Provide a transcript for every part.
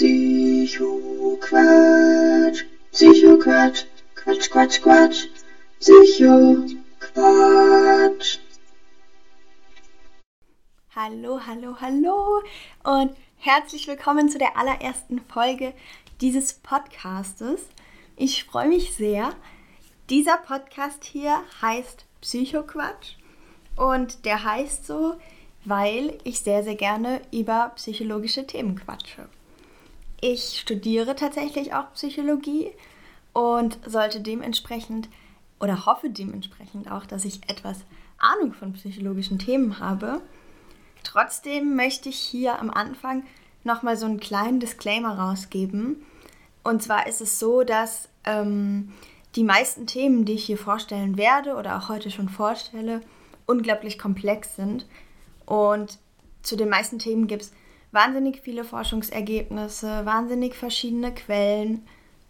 Psycho-Quatsch, Quatsch, Quatsch, Quatsch, Psycho-Quatsch. Hallo, hallo, hallo und herzlich willkommen zu der allerersten Folge dieses Podcastes. Ich freue mich sehr. Dieser Podcast hier heißt Psychoquatsch und der heißt so, weil ich sehr, sehr gerne über psychologische Themen quatsche. Ich studiere tatsächlich auch Psychologie und sollte dementsprechend oder hoffe dementsprechend auch, dass ich etwas Ahnung von psychologischen Themen habe. Trotzdem möchte ich hier am Anfang nochmal so einen kleinen Disclaimer rausgeben. Und zwar ist es so, dass ähm, die meisten Themen, die ich hier vorstellen werde oder auch heute schon vorstelle, unglaublich komplex sind. Und zu den meisten Themen gibt es wahnsinnig viele Forschungsergebnisse, wahnsinnig verschiedene Quellen.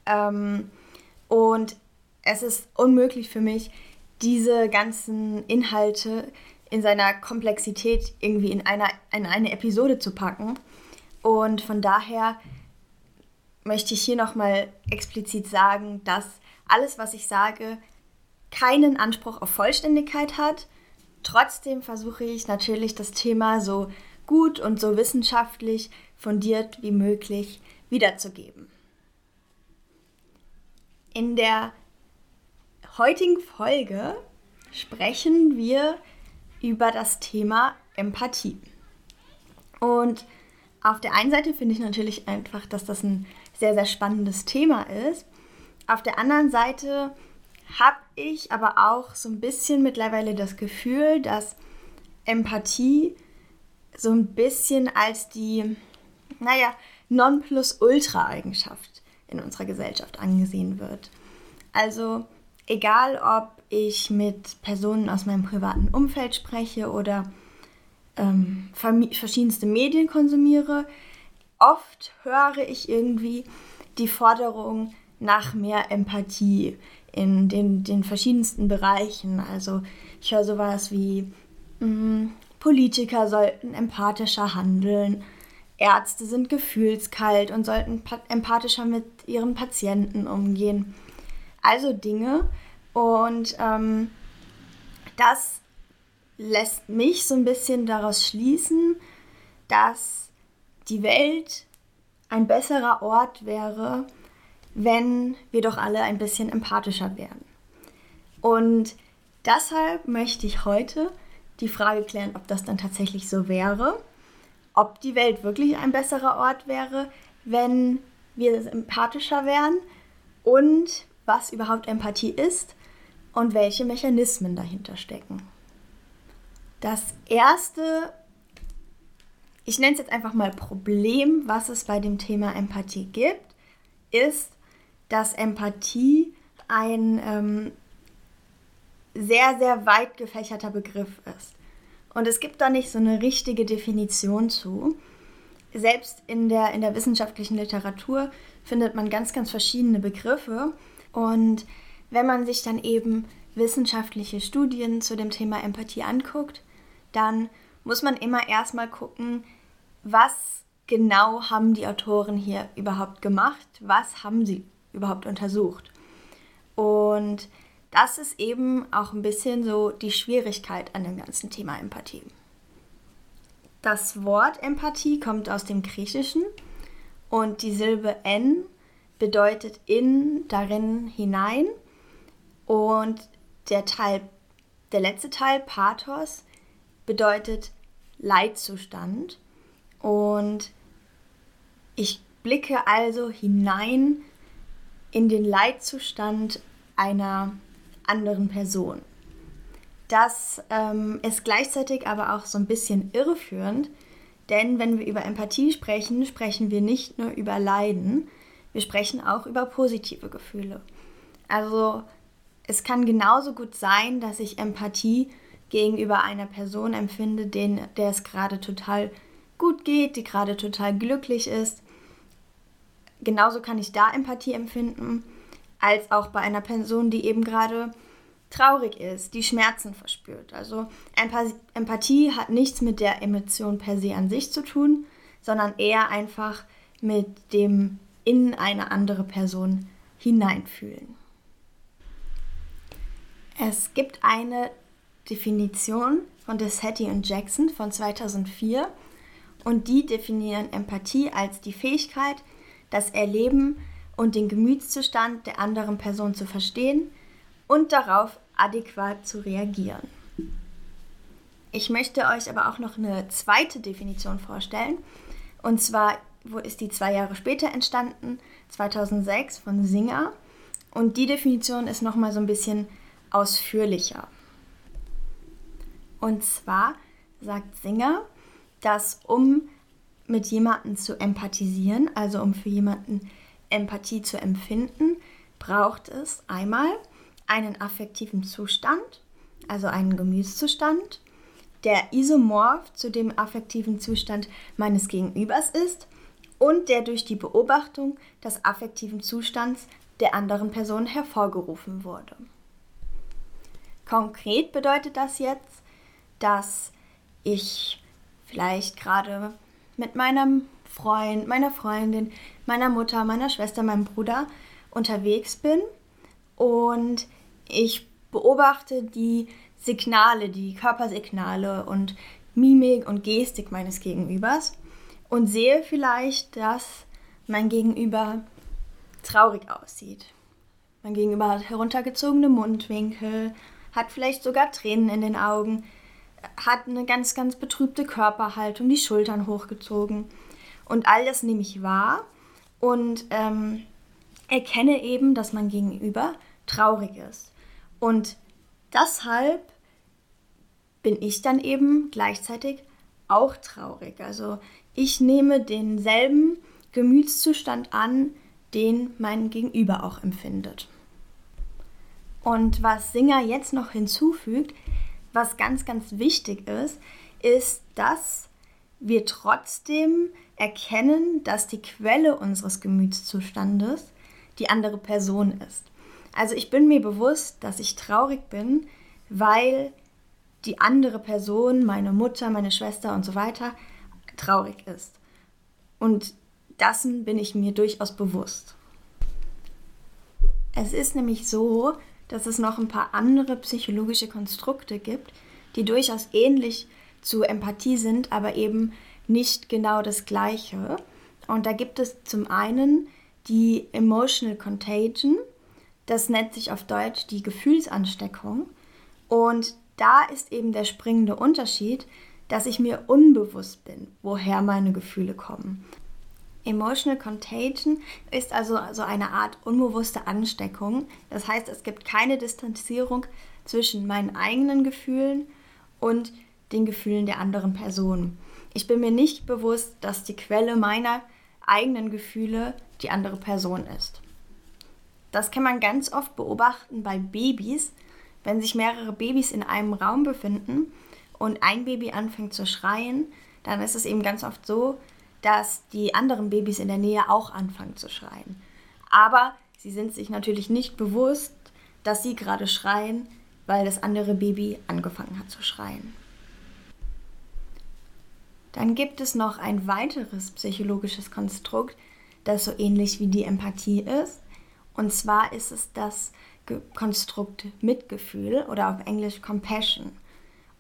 Ähm, und es ist unmöglich für mich, diese ganzen Inhalte in seiner Komplexität irgendwie in, einer, in eine Episode zu packen. Und von daher möchte ich hier nochmal explizit sagen, dass alles, was ich sage, keinen Anspruch auf Vollständigkeit hat. Trotzdem versuche ich natürlich das Thema so gut und so wissenschaftlich fundiert wie möglich wiederzugeben. In der heutigen Folge sprechen wir über das Thema Empathie. Und auf der einen Seite finde ich natürlich einfach, dass das ein sehr, sehr spannendes Thema ist. Auf der anderen Seite habe ich aber auch so ein bisschen mittlerweile das Gefühl, dass Empathie so ein bisschen als die, naja, Nonplusultra-Eigenschaft in unserer Gesellschaft angesehen wird. Also egal, ob ich mit Personen aus meinem privaten Umfeld spreche oder ähm, verschiedenste Medien konsumiere, oft höre ich irgendwie die Forderung nach mehr Empathie in den, den verschiedensten Bereichen. Also ich höre sowas wie, mh, mm, Politiker sollten empathischer handeln, Ärzte sind gefühlskalt und sollten empathischer mit ihren Patienten umgehen. Also Dinge. Und ähm, das lässt mich so ein bisschen daraus schließen, dass die Welt ein besserer Ort wäre, wenn wir doch alle ein bisschen empathischer wären. Und deshalb möchte ich heute die Frage klären, ob das dann tatsächlich so wäre, ob die Welt wirklich ein besserer Ort wäre, wenn wir empathischer wären und was überhaupt Empathie ist und welche Mechanismen dahinter stecken. Das erste, ich nenne es jetzt einfach mal Problem, was es bei dem Thema Empathie gibt, ist, dass Empathie ein ähm, sehr, sehr weit gefächerter Begriff ist. Und es gibt da nicht so eine richtige Definition zu. Selbst in der, in der wissenschaftlichen Literatur findet man ganz, ganz verschiedene Begriffe. Und wenn man sich dann eben wissenschaftliche Studien zu dem Thema Empathie anguckt, dann muss man immer erstmal gucken, was genau haben die Autoren hier überhaupt gemacht, was haben sie überhaupt untersucht. Und das ist eben auch ein bisschen so die Schwierigkeit an dem ganzen Thema Empathie. Das Wort Empathie kommt aus dem Griechischen und die Silbe n bedeutet in, darin, hinein und der Teil, der letzte Teil, Pathos, bedeutet Leitzustand und ich blicke also hinein in den Leitzustand einer anderen Person. Das ähm, ist gleichzeitig aber auch so ein bisschen irreführend, denn wenn wir über Empathie sprechen, sprechen wir nicht nur über Leiden, wir sprechen auch über positive Gefühle. Also es kann genauso gut sein, dass ich Empathie gegenüber einer Person empfinde, den, der es gerade total gut geht, die gerade total glücklich ist. Genauso kann ich da Empathie empfinden als auch bei einer Person, die eben gerade traurig ist, die Schmerzen verspürt. Also Empathie hat nichts mit der Emotion per se an sich zu tun, sondern eher einfach mit dem in eine andere Person hineinfühlen. Es gibt eine Definition von Dessetti und Jackson von 2004 und die definieren Empathie als die Fähigkeit, das Erleben und den Gemütszustand der anderen Person zu verstehen und darauf adäquat zu reagieren. Ich möchte euch aber auch noch eine zweite Definition vorstellen. Und zwar wo ist die zwei Jahre später entstanden, 2006 von Singer. Und die Definition ist nochmal so ein bisschen ausführlicher. Und zwar sagt Singer, dass um mit jemandem zu empathisieren, also um für jemanden Empathie zu empfinden, braucht es einmal einen affektiven Zustand, also einen Gemütszustand, der isomorph zu dem affektiven Zustand meines Gegenübers ist und der durch die Beobachtung des affektiven Zustands der anderen Person hervorgerufen wurde. Konkret bedeutet das jetzt, dass ich vielleicht gerade mit meinem Freund, meiner Freundin, meiner Mutter, meiner Schwester, meinem Bruder unterwegs bin und ich beobachte die Signale, die Körpersignale und Mimik und Gestik meines Gegenübers und sehe vielleicht, dass mein Gegenüber traurig aussieht. Mein Gegenüber hat heruntergezogene Mundwinkel, hat vielleicht sogar Tränen in den Augen, hat eine ganz, ganz betrübte Körperhaltung, die Schultern hochgezogen. Und all das nehme ich wahr und ähm, erkenne eben, dass mein Gegenüber traurig ist. Und deshalb bin ich dann eben gleichzeitig auch traurig. Also ich nehme denselben Gemütszustand an, den mein Gegenüber auch empfindet. Und was Singer jetzt noch hinzufügt, was ganz, ganz wichtig ist, ist, dass wir trotzdem erkennen, dass die Quelle unseres Gemütszustandes die andere Person ist. Also ich bin mir bewusst, dass ich traurig bin, weil die andere Person, meine Mutter, meine Schwester und so weiter, traurig ist. Und dessen bin ich mir durchaus bewusst. Es ist nämlich so, dass es noch ein paar andere psychologische Konstrukte gibt, die durchaus ähnlich zu Empathie sind, aber eben nicht genau das gleiche. Und da gibt es zum einen die Emotional Contagion, das nennt sich auf Deutsch die Gefühlsansteckung. Und da ist eben der springende Unterschied, dass ich mir unbewusst bin, woher meine Gefühle kommen. Emotional Contagion ist also so eine Art unbewusste Ansteckung. Das heißt, es gibt keine Distanzierung zwischen meinen eigenen Gefühlen und den Gefühlen der anderen Person. Ich bin mir nicht bewusst, dass die Quelle meiner eigenen Gefühle die andere Person ist. Das kann man ganz oft beobachten bei Babys, wenn sich mehrere Babys in einem Raum befinden und ein Baby anfängt zu schreien, dann ist es eben ganz oft so, dass die anderen Babys in der Nähe auch anfangen zu schreien. Aber sie sind sich natürlich nicht bewusst, dass sie gerade schreien, weil das andere Baby angefangen hat zu schreien. Dann gibt es noch ein weiteres psychologisches Konstrukt, das so ähnlich wie die Empathie ist. Und zwar ist es das Konstrukt Mitgefühl oder auf Englisch Compassion.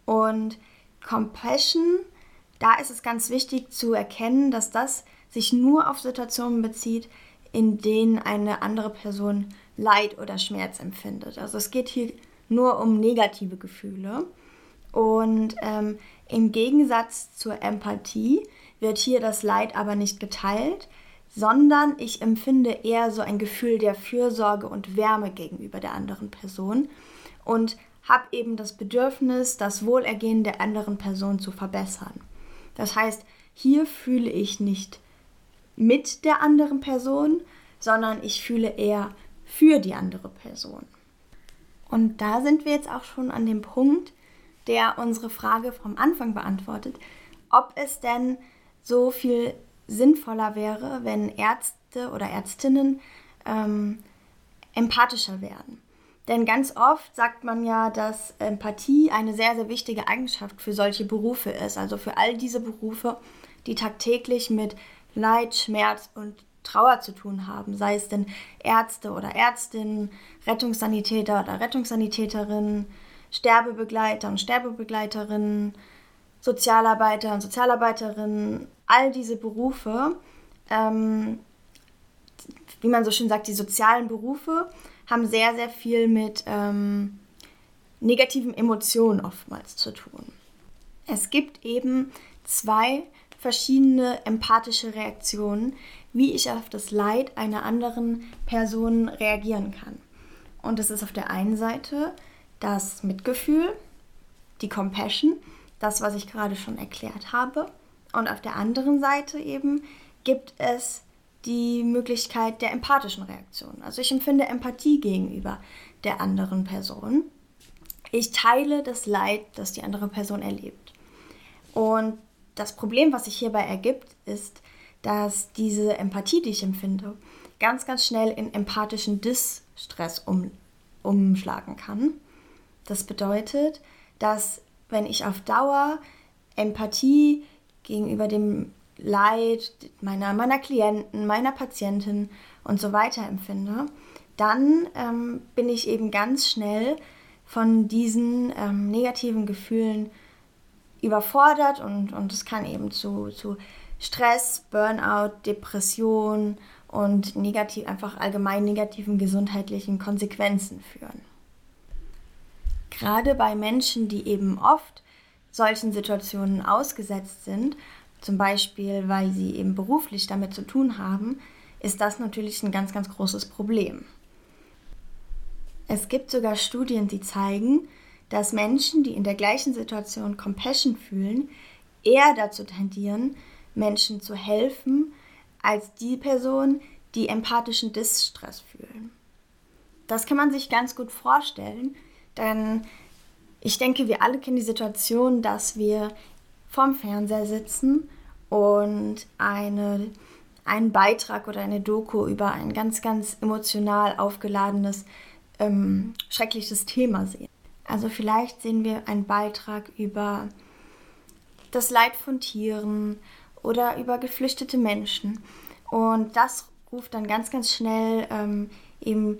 Und Compassion, da ist es ganz wichtig zu erkennen, dass das sich nur auf Situationen bezieht, in denen eine andere Person Leid oder Schmerz empfindet. Also es geht hier nur um negative Gefühle. Und ähm, im Gegensatz zur Empathie wird hier das Leid aber nicht geteilt, sondern ich empfinde eher so ein Gefühl der Fürsorge und Wärme gegenüber der anderen Person und habe eben das Bedürfnis, das Wohlergehen der anderen Person zu verbessern. Das heißt, hier fühle ich nicht mit der anderen Person, sondern ich fühle eher für die andere Person. Und da sind wir jetzt auch schon an dem Punkt, der unsere Frage vom Anfang beantwortet, ob es denn so viel sinnvoller wäre, wenn Ärzte oder Ärztinnen ähm, empathischer werden. Denn ganz oft sagt man ja, dass Empathie eine sehr, sehr wichtige Eigenschaft für solche Berufe ist. Also für all diese Berufe, die tagtäglich mit Leid, Schmerz und Trauer zu tun haben, sei es denn Ärzte oder Ärztinnen, Rettungssanitäter oder Rettungssanitäterinnen, Sterbebegleiter und Sterbebegleiterinnen, Sozialarbeiter und Sozialarbeiterinnen, all diese Berufe, ähm, wie man so schön sagt, die sozialen Berufe haben sehr, sehr viel mit ähm, negativen Emotionen oftmals zu tun. Es gibt eben zwei verschiedene empathische Reaktionen, wie ich auf das Leid einer anderen Person reagieren kann. Und das ist auf der einen Seite das Mitgefühl, die Compassion, das, was ich gerade schon erklärt habe. Und auf der anderen Seite eben gibt es die Möglichkeit der empathischen Reaktion. Also ich empfinde Empathie gegenüber der anderen Person. Ich teile das Leid, das die andere Person erlebt. Und das Problem, was sich hierbei ergibt, ist, dass diese Empathie, die ich empfinde, ganz, ganz schnell in empathischen Distress um, umschlagen kann. Das bedeutet, dass wenn ich auf Dauer Empathie gegenüber dem Leid meiner, meiner Klienten, meiner Patientin und so weiter empfinde, dann ähm, bin ich eben ganz schnell von diesen ähm, negativen Gefühlen überfordert und, und es kann eben zu, zu Stress, Burnout, Depression und negativ, einfach allgemein negativen gesundheitlichen Konsequenzen führen. Gerade bei Menschen, die eben oft solchen Situationen ausgesetzt sind, zum Beispiel weil sie eben beruflich damit zu tun haben, ist das natürlich ein ganz, ganz großes Problem. Es gibt sogar Studien, die zeigen, dass Menschen, die in der gleichen Situation Compassion fühlen, eher dazu tendieren, Menschen zu helfen, als die Person, die empathischen Distress fühlen. Das kann man sich ganz gut vorstellen, denn ich denke, wir alle kennen die Situation, dass wir vorm Fernseher sitzen und eine, einen Beitrag oder eine Doku über ein ganz, ganz emotional aufgeladenes, ähm, schreckliches Thema sehen. Also vielleicht sehen wir einen Beitrag über das Leid von Tieren oder über geflüchtete Menschen. Und das ruft dann ganz, ganz schnell ähm, eben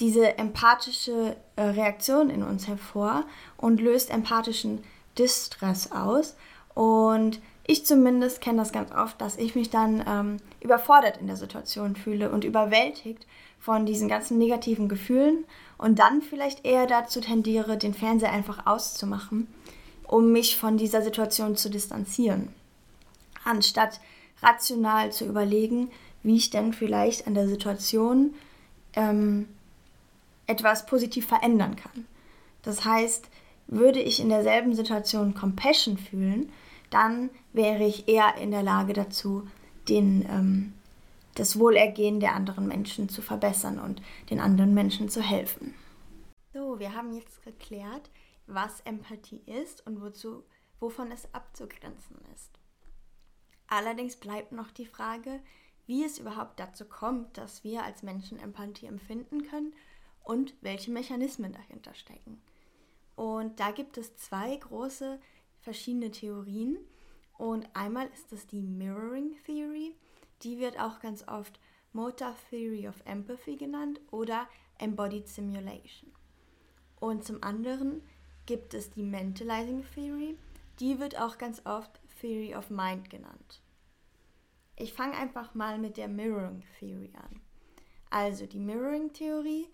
diese empathische äh, Reaktion in uns hervor und löst empathischen Distress aus. Und ich zumindest kenne das ganz oft, dass ich mich dann ähm, überfordert in der Situation fühle und überwältigt von diesen ganzen negativen Gefühlen und dann vielleicht eher dazu tendiere, den Fernseher einfach auszumachen, um mich von dieser Situation zu distanzieren, anstatt rational zu überlegen, wie ich denn vielleicht an der Situation ähm, etwas positiv verändern kann. Das heißt, würde ich in derselben Situation Compassion fühlen, dann wäre ich eher in der Lage dazu, den, ähm, das Wohlergehen der anderen Menschen zu verbessern und den anderen Menschen zu helfen. So, wir haben jetzt geklärt, was Empathie ist und wozu, wovon es abzugrenzen ist. Allerdings bleibt noch die Frage, wie es überhaupt dazu kommt, dass wir als Menschen Empathie empfinden können und welche Mechanismen dahinter stecken. Und da gibt es zwei große verschiedene Theorien. Und einmal ist es die Mirroring Theory. Die wird auch ganz oft Motor Theory of Empathy genannt oder Embodied Simulation. Und zum anderen gibt es die Mentalizing Theory. Die wird auch ganz oft Theory of Mind genannt. Ich fange einfach mal mit der Mirroring Theory an. Also die Mirroring Theorie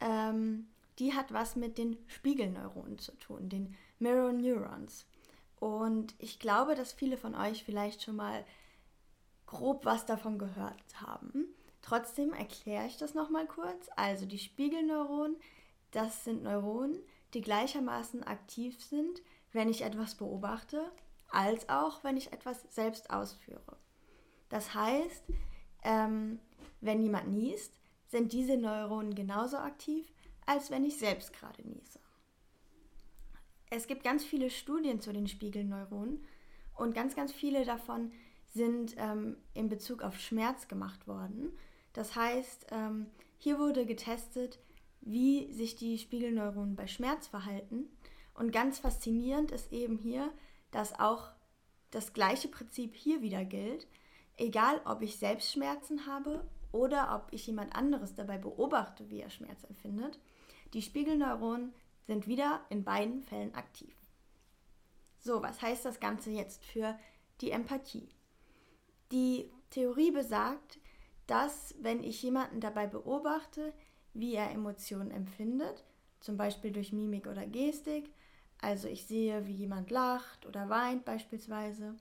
ähm, die hat was mit den Spiegelneuronen zu tun, den Mirror Neurons. Und ich glaube, dass viele von euch vielleicht schon mal grob was davon gehört haben. Trotzdem erkläre ich das nochmal kurz. Also die Spiegelneuronen, das sind Neuronen, die gleichermaßen aktiv sind, wenn ich etwas beobachte, als auch wenn ich etwas selbst ausführe. Das heißt, ähm, wenn jemand niest, sind diese Neuronen genauso aktiv, als wenn ich selbst gerade niese. Es gibt ganz viele Studien zu den Spiegelneuronen und ganz, ganz viele davon sind ähm, in Bezug auf Schmerz gemacht worden. Das heißt, ähm, hier wurde getestet, wie sich die Spiegelneuronen bei Schmerz verhalten. Und ganz faszinierend ist eben hier, dass auch das gleiche Prinzip hier wieder gilt. Egal, ob ich selbst Schmerzen habe oder ob ich jemand anderes dabei beobachte, wie er Schmerz empfindet, die Spiegelneuronen sind wieder in beiden Fällen aktiv. So, was heißt das Ganze jetzt für die Empathie? Die Theorie besagt, dass wenn ich jemanden dabei beobachte, wie er Emotionen empfindet, zum Beispiel durch Mimik oder Gestik, also ich sehe, wie jemand lacht oder weint beispielsweise,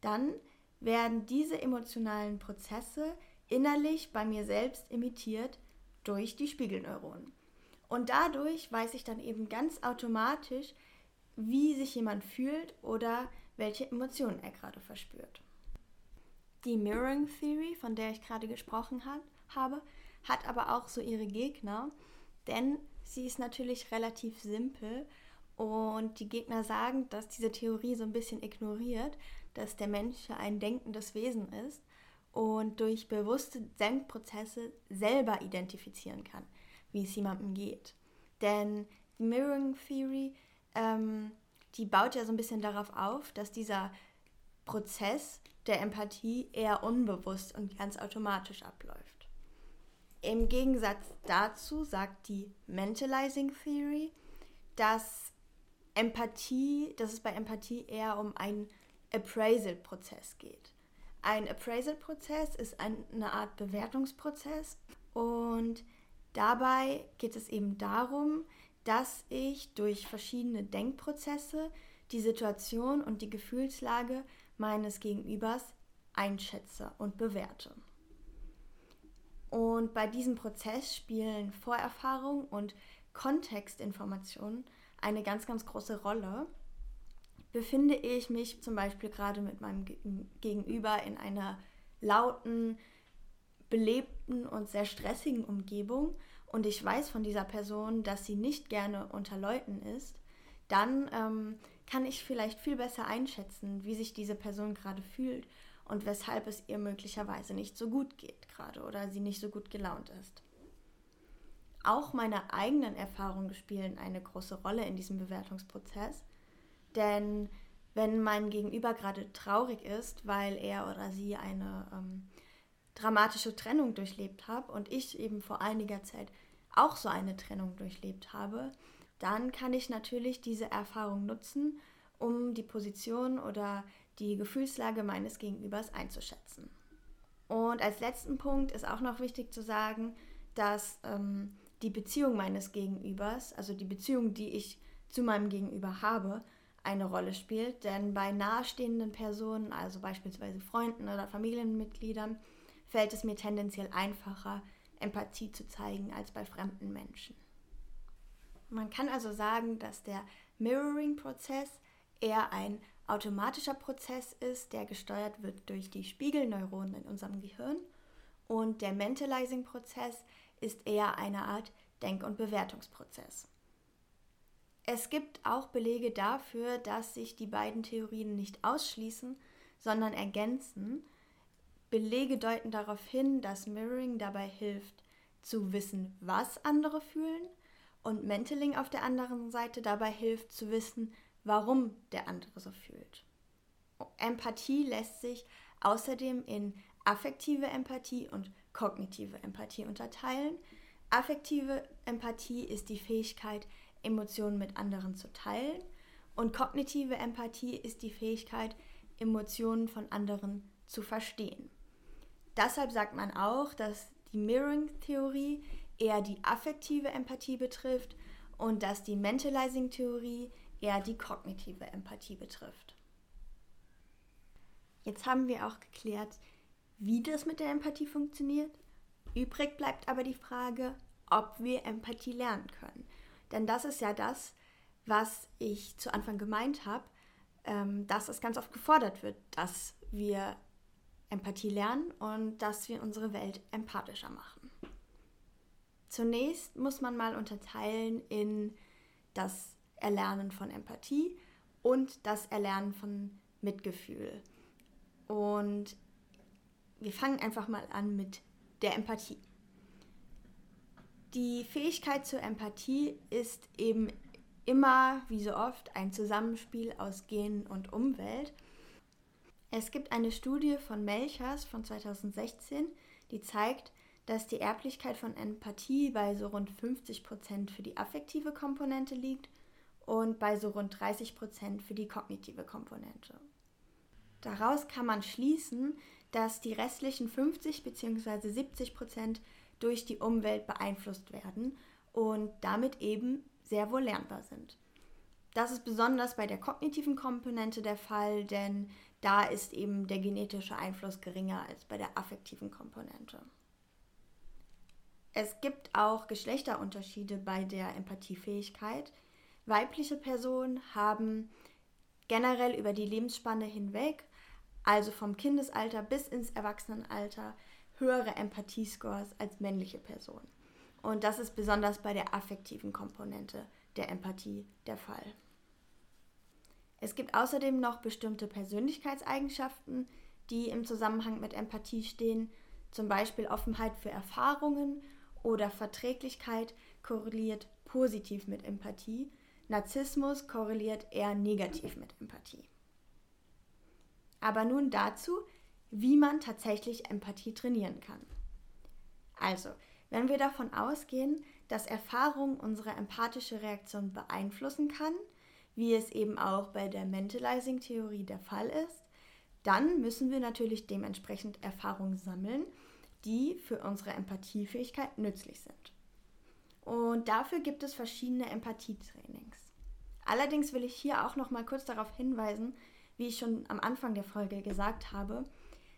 dann werden diese emotionalen Prozesse innerlich bei mir selbst imitiert durch die Spiegelneuronen. Und dadurch weiß ich dann eben ganz automatisch, wie sich jemand fühlt oder welche Emotionen er gerade verspürt. Die Mirroring Theory, von der ich gerade gesprochen hat, habe, hat aber auch so ihre Gegner, denn sie ist natürlich relativ simpel und die Gegner sagen, dass diese Theorie so ein bisschen ignoriert, dass der Mensch ein denkendes Wesen ist und durch bewusste Denkprozesse selber identifizieren kann, wie es jemandem geht. Denn die Mirroring Theory, ähm, die baut ja so ein bisschen darauf auf, dass dieser Prozess der Empathie eher unbewusst und ganz automatisch abläuft. Im Gegensatz dazu sagt die Mentalizing Theory, dass Empathie, dass es bei Empathie eher um einen Appraisal-Prozess geht. Ein Appraisal-Prozess ist eine Art Bewertungsprozess und dabei geht es eben darum, dass ich durch verschiedene Denkprozesse die Situation und die Gefühlslage meines Gegenübers einschätze und bewerte. Und bei diesem Prozess spielen Vorerfahrung und Kontextinformationen eine ganz, ganz große Rolle. Befinde ich mich zum Beispiel gerade mit meinem Gegenüber in einer lauten, belebten und sehr stressigen Umgebung und ich weiß von dieser Person, dass sie nicht gerne unter Leuten ist, dann ähm, kann ich vielleicht viel besser einschätzen, wie sich diese Person gerade fühlt und weshalb es ihr möglicherweise nicht so gut geht gerade oder sie nicht so gut gelaunt ist. Auch meine eigenen Erfahrungen spielen eine große Rolle in diesem Bewertungsprozess, denn wenn mein Gegenüber gerade traurig ist, weil er oder sie eine ähm, dramatische Trennung durchlebt hat und ich eben vor einiger Zeit auch so eine Trennung durchlebt habe, dann kann ich natürlich diese Erfahrung nutzen, um die Position oder die Gefühlslage meines Gegenübers einzuschätzen. Und als letzten Punkt ist auch noch wichtig zu sagen, dass ähm, die Beziehung meines Gegenübers, also die Beziehung, die ich zu meinem Gegenüber habe, eine Rolle spielt. Denn bei nahestehenden Personen, also beispielsweise Freunden oder Familienmitgliedern, fällt es mir tendenziell einfacher, Empathie zu zeigen als bei fremden Menschen. Man kann also sagen, dass der Mirroring-Prozess eher ein automatischer Prozess ist, der gesteuert wird durch die Spiegelneuronen in unserem Gehirn und der Mentalizing-Prozess ist eher eine Art Denk- und Bewertungsprozess. Es gibt auch Belege dafür, dass sich die beiden Theorien nicht ausschließen, sondern ergänzen. Belege deuten darauf hin, dass Mirroring dabei hilft, zu wissen, was andere fühlen, und Mentaling auf der anderen Seite dabei hilft, zu wissen, warum der andere so fühlt. Empathie lässt sich außerdem in affektive Empathie und kognitive Empathie unterteilen. Affektive Empathie ist die Fähigkeit, Emotionen mit anderen zu teilen und kognitive Empathie ist die Fähigkeit, Emotionen von anderen zu verstehen. Deshalb sagt man auch, dass die Mirroring-Theorie eher die affektive Empathie betrifft und dass die Mentalizing-Theorie eher die kognitive Empathie betrifft. Jetzt haben wir auch geklärt, wie das mit der Empathie funktioniert. Übrig bleibt aber die Frage, ob wir Empathie lernen können. Denn das ist ja das, was ich zu Anfang gemeint habe, ähm, dass es ganz oft gefordert wird, dass wir Empathie lernen und dass wir unsere Welt empathischer machen. Zunächst muss man mal unterteilen in das Erlernen von Empathie und das Erlernen von Mitgefühl. Und wir fangen einfach mal an mit der Empathie. Die Fähigkeit zur Empathie ist eben immer, wie so oft, ein Zusammenspiel aus Gen und Umwelt. Es gibt eine Studie von Melchers von 2016, die zeigt, dass die Erblichkeit von Empathie bei so rund 50 Prozent für die affektive Komponente liegt und bei so rund 30 Prozent für die kognitive Komponente. Daraus kann man schließen, dass die restlichen 50 bzw. 70 Prozent durch die Umwelt beeinflusst werden und damit eben sehr wohl lernbar sind. Das ist besonders bei der kognitiven Komponente der Fall, denn da ist eben der genetische Einfluss geringer als bei der affektiven Komponente. Es gibt auch Geschlechterunterschiede bei der Empathiefähigkeit. Weibliche Personen haben generell über die Lebensspanne hinweg, also vom Kindesalter bis ins Erwachsenenalter, höhere Empathiescores als männliche Personen. Und das ist besonders bei der affektiven Komponente der Empathie der Fall. Es gibt außerdem noch bestimmte Persönlichkeitseigenschaften, die im Zusammenhang mit Empathie stehen, zum Beispiel Offenheit für Erfahrungen oder Verträglichkeit korreliert positiv mit Empathie, Narzissmus korreliert eher negativ mit Empathie. Aber nun dazu, wie man tatsächlich Empathie trainieren kann. Also, wenn wir davon ausgehen, dass Erfahrung unsere empathische Reaktion beeinflussen kann, wie es eben auch bei der Mentalizing-Theorie der Fall ist, dann müssen wir natürlich dementsprechend Erfahrungen sammeln, die für unsere Empathiefähigkeit nützlich sind. Und dafür gibt es verschiedene Empathietrainings. Allerdings will ich hier auch noch mal kurz darauf hinweisen, wie ich schon am Anfang der Folge gesagt habe,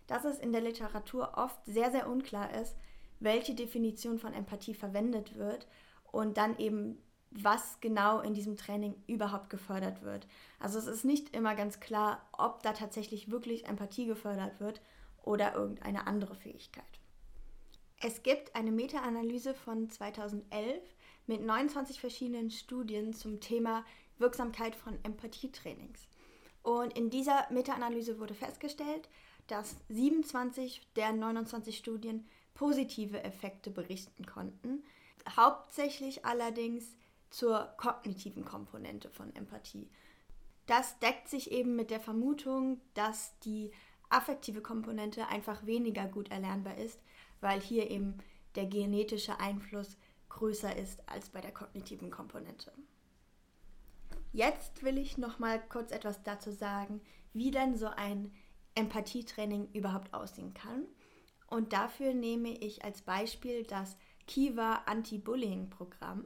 dass es in der Literatur oft sehr, sehr unklar ist, welche Definition von Empathie verwendet wird und dann eben, was genau in diesem Training überhaupt gefördert wird. Also es ist nicht immer ganz klar, ob da tatsächlich wirklich Empathie gefördert wird oder irgendeine andere Fähigkeit. Es gibt eine Meta-Analyse von 2011 mit 29 verschiedenen Studien zum Thema Wirksamkeit von Empathietrainings. Und in dieser Meta-Analyse wurde festgestellt, dass 27 der 29 Studien positive Effekte berichten konnten, hauptsächlich allerdings zur kognitiven Komponente von Empathie. Das deckt sich eben mit der Vermutung, dass die affektive Komponente einfach weniger gut erlernbar ist, weil hier eben der genetische Einfluss größer ist als bei der kognitiven Komponente. Jetzt will ich noch mal kurz etwas dazu sagen, wie denn so ein Empathietraining überhaupt aussehen kann und dafür nehme ich als Beispiel das Kiva Anti-Bullying-Programm.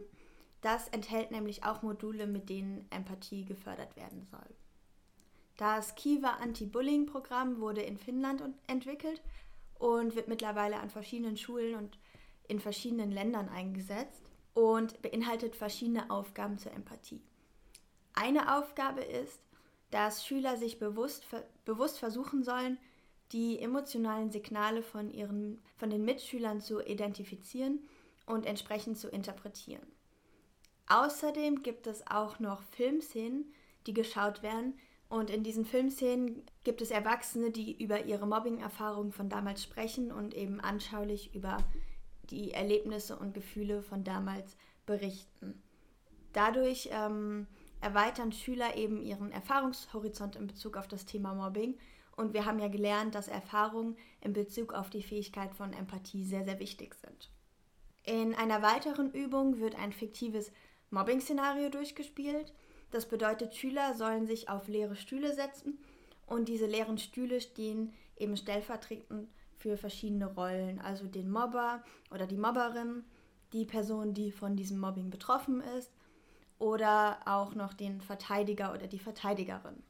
Das enthält nämlich auch Module, mit denen Empathie gefördert werden soll. Das Kiva Anti-Bullying-Programm wurde in Finnland entwickelt und wird mittlerweile an verschiedenen Schulen und in verschiedenen Ländern eingesetzt und beinhaltet verschiedene Aufgaben zur Empathie. Eine Aufgabe ist, dass Schüler sich bewusst, bewusst versuchen sollen, die emotionalen Signale von, ihren, von den Mitschülern zu identifizieren und entsprechend zu interpretieren. Außerdem gibt es auch noch Filmszenen, die geschaut werden. Und in diesen Filmszenen gibt es Erwachsene, die über ihre Mobbing-Erfahrungen von damals sprechen und eben anschaulich über die Erlebnisse und Gefühle von damals berichten. Dadurch ähm, erweitern Schüler eben ihren Erfahrungshorizont in Bezug auf das Thema Mobbing und wir haben ja gelernt, dass Erfahrungen in Bezug auf die Fähigkeit von Empathie sehr, sehr wichtig sind. In einer weiteren Übung wird ein fiktives Mobbing-Szenario durchgespielt. Das bedeutet, Schüler sollen sich auf leere Stühle setzen und diese leeren Stühle stehen eben stellvertretend für verschiedene Rollen, also den Mobber oder die Mobberin, die Person, die von diesem Mobbing betroffen ist oder auch noch den Verteidiger oder die Verteidigerin.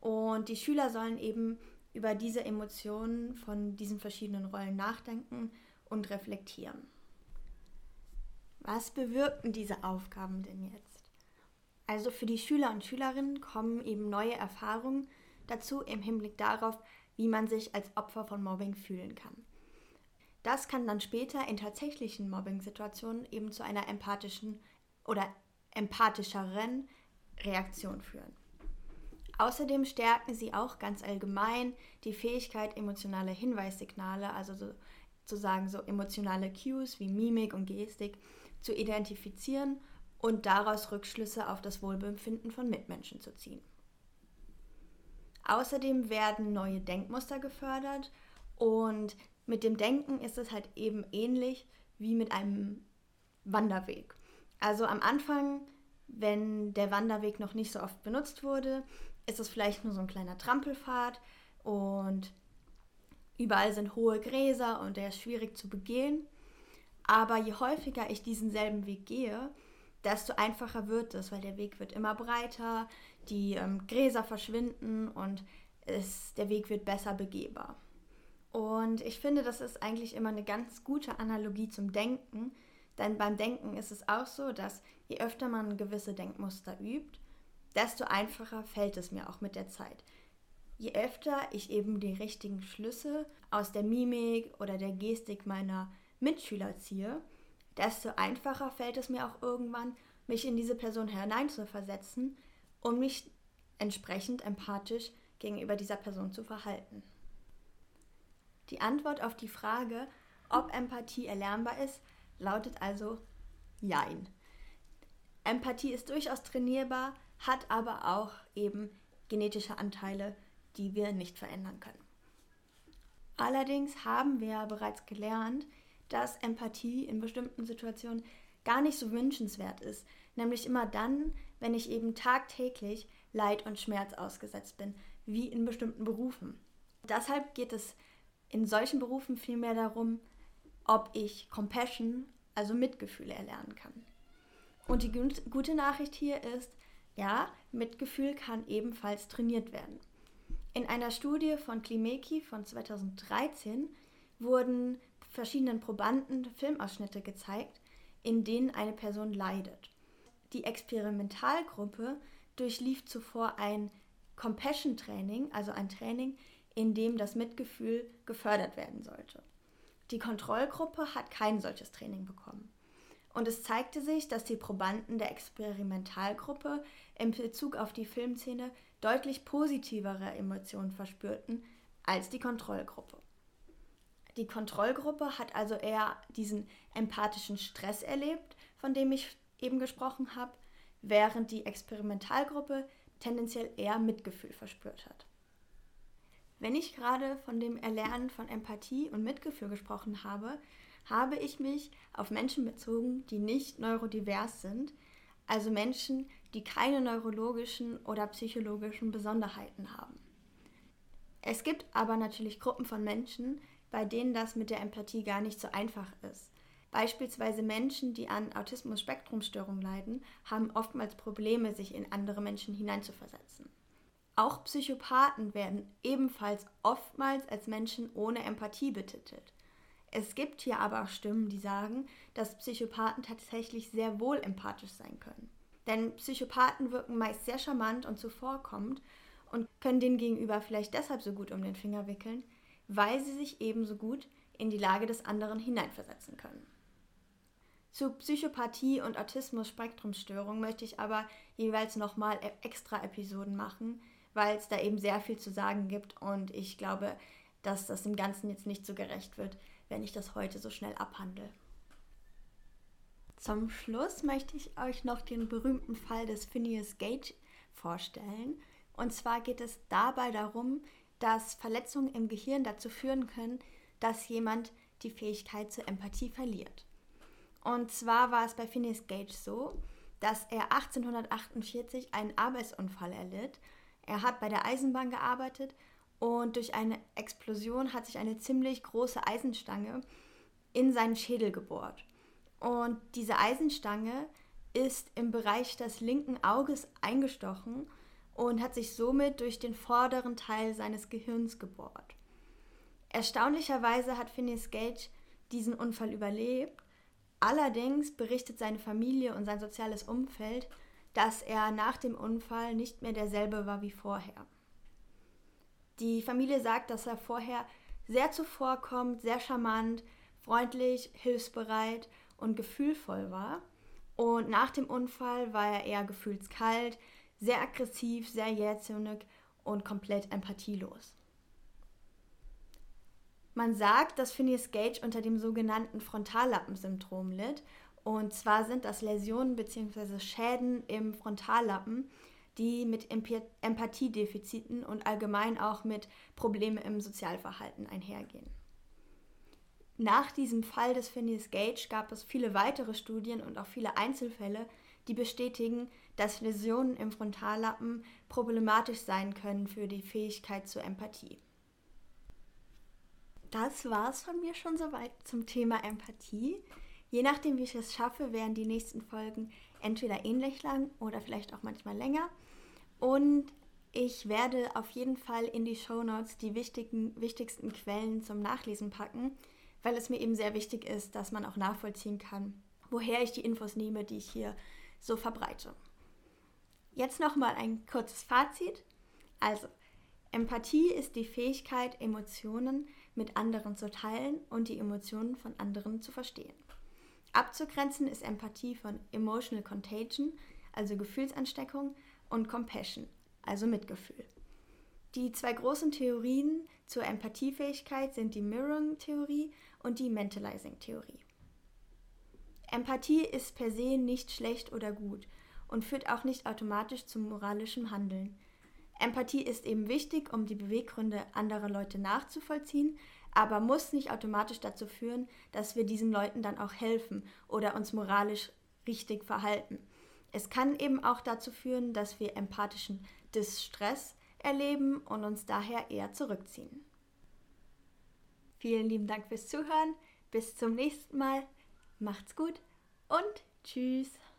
Und die Schüler sollen eben über diese Emotionen von diesen verschiedenen Rollen nachdenken und reflektieren. Was bewirken diese Aufgaben denn jetzt? Also für die Schüler und Schülerinnen kommen eben neue Erfahrungen dazu im Hinblick darauf, wie man sich als Opfer von Mobbing fühlen kann. Das kann dann später in tatsächlichen Mobbing-Situationen eben zu einer empathischen oder empathischeren Reaktion führen. Außerdem stärken sie auch ganz allgemein die Fähigkeit, emotionale Hinweissignale, also sozusagen so emotionale Cues wie Mimik und Gestik, zu identifizieren und daraus Rückschlüsse auf das Wohlbefinden von Mitmenschen zu ziehen. Außerdem werden neue Denkmuster gefördert und mit dem Denken ist es halt eben ähnlich wie mit einem Wanderweg. Also am Anfang, wenn der Wanderweg noch nicht so oft benutzt wurde, ist es vielleicht nur so ein kleiner Trampelpfad und überall sind hohe Gräser und der ist schwierig zu begehen. Aber je häufiger ich diesen selben Weg gehe, desto einfacher wird es, weil der Weg wird immer breiter, die ähm, Gräser verschwinden und es, der Weg wird besser begehbar. Und ich finde, das ist eigentlich immer eine ganz gute Analogie zum Denken, denn beim Denken ist es auch so, dass je öfter man gewisse Denkmuster übt, desto einfacher fällt es mir auch mit der Zeit. Je öfter ich eben die richtigen Schlüsse aus der Mimik oder der Gestik meiner Mitschüler ziehe, desto einfacher fällt es mir auch irgendwann, mich in diese Person hineinzuversetzen, um mich entsprechend empathisch gegenüber dieser Person zu verhalten. Die Antwort auf die Frage, ob Empathie erlernbar ist, lautet also Jein. Empathie ist durchaus trainierbar, hat aber auch eben genetische Anteile, die wir nicht verändern können. Allerdings haben wir ja bereits gelernt, dass Empathie in bestimmten Situationen gar nicht so wünschenswert ist, nämlich immer dann, wenn ich eben tagtäglich Leid und Schmerz ausgesetzt bin, wie in bestimmten Berufen. Deshalb geht es in solchen Berufen vielmehr darum, ob ich Compassion, also Mitgefühl erlernen kann. Und die gute Nachricht hier ist, ja, Mitgefühl kann ebenfalls trainiert werden. In einer Studie von Klimeki von 2013 wurden verschiedenen Probanden Filmausschnitte gezeigt, in denen eine Person leidet. Die Experimentalgruppe durchlief zuvor ein Compassion Training, also ein Training, in dem das Mitgefühl gefördert werden sollte. Die Kontrollgruppe hat kein solches Training bekommen. Und es zeigte sich, dass die Probanden der Experimentalgruppe in Bezug auf die Filmszene deutlich positivere Emotionen verspürten als die Kontrollgruppe. Die Kontrollgruppe hat also eher diesen empathischen Stress erlebt, von dem ich eben gesprochen habe, während die Experimentalgruppe tendenziell eher Mitgefühl verspürt hat. Wenn ich gerade von dem Erlernen von Empathie und Mitgefühl gesprochen habe, habe ich mich auf Menschen bezogen, die nicht neurodivers sind, also Menschen, die keine neurologischen oder psychologischen Besonderheiten haben. Es gibt aber natürlich Gruppen von Menschen, bei denen das mit der Empathie gar nicht so einfach ist. Beispielsweise Menschen, die an Autismus-Spektrumstörung leiden, haben oftmals Probleme, sich in andere Menschen hineinzuversetzen. Auch Psychopathen werden ebenfalls oftmals als Menschen ohne Empathie betitelt. Es gibt hier aber auch Stimmen, die sagen, dass Psychopathen tatsächlich sehr wohl empathisch sein können. Denn Psychopathen wirken meist sehr charmant und zuvorkommend und können den Gegenüber vielleicht deshalb so gut um den Finger wickeln, weil sie sich ebenso gut in die Lage des anderen hineinversetzen können. Zu Psychopathie und Autismus-Spektrumstörung möchte ich aber jeweils nochmal e- extra Episoden machen, weil es da eben sehr viel zu sagen gibt und ich glaube, dass das dem Ganzen jetzt nicht so gerecht wird, wenn ich das heute so schnell abhandle. Zum Schluss möchte ich euch noch den berühmten Fall des Phineas Gage vorstellen. Und zwar geht es dabei darum, dass Verletzungen im Gehirn dazu führen können, dass jemand die Fähigkeit zur Empathie verliert. Und zwar war es bei Phineas Gage so, dass er 1848 einen Arbeitsunfall erlitt er hat bei der Eisenbahn gearbeitet und durch eine Explosion hat sich eine ziemlich große Eisenstange in seinen Schädel gebohrt. Und diese Eisenstange ist im Bereich des linken Auges eingestochen und hat sich somit durch den vorderen Teil seines Gehirns gebohrt. Erstaunlicherweise hat Phineas Gage diesen Unfall überlebt. Allerdings berichtet seine Familie und sein soziales Umfeld, dass er nach dem Unfall nicht mehr derselbe war wie vorher. Die Familie sagt, dass er vorher sehr zuvorkommt, sehr charmant, freundlich, hilfsbereit und gefühlvoll war. Und nach dem Unfall war er eher gefühlskalt, sehr aggressiv, sehr jähzornig und komplett empathielos. Man sagt, dass Phineas Gage unter dem sogenannten Frontallappensyndrom litt und zwar sind das Läsionen bzw. Schäden im Frontallappen, die mit Empathiedefiziten und allgemein auch mit Problemen im Sozialverhalten einhergehen. Nach diesem Fall des Phineas Gage gab es viele weitere Studien und auch viele Einzelfälle, die bestätigen, dass Läsionen im Frontallappen problematisch sein können für die Fähigkeit zur Empathie. Das war's von mir schon soweit zum Thema Empathie. Je nachdem, wie ich es schaffe, werden die nächsten Folgen entweder ähnlich lang oder vielleicht auch manchmal länger. Und ich werde auf jeden Fall in die Show Notes die wichtigen, wichtigsten Quellen zum Nachlesen packen, weil es mir eben sehr wichtig ist, dass man auch nachvollziehen kann, woher ich die Infos nehme, die ich hier so verbreite. Jetzt nochmal ein kurzes Fazit. Also, Empathie ist die Fähigkeit, Emotionen mit anderen zu teilen und die Emotionen von anderen zu verstehen. Abzugrenzen ist Empathie von Emotional Contagion, also Gefühlsansteckung, und Compassion, also Mitgefühl. Die zwei großen Theorien zur Empathiefähigkeit sind die Mirroring-Theorie und die Mentalizing-Theorie. Empathie ist per se nicht schlecht oder gut und führt auch nicht automatisch zum moralischen Handeln. Empathie ist eben wichtig, um die Beweggründe anderer Leute nachzuvollziehen, aber muss nicht automatisch dazu führen, dass wir diesen Leuten dann auch helfen oder uns moralisch richtig verhalten. Es kann eben auch dazu führen, dass wir empathischen Distress erleben und uns daher eher zurückziehen. Vielen lieben Dank fürs Zuhören. Bis zum nächsten Mal. Macht's gut und tschüss.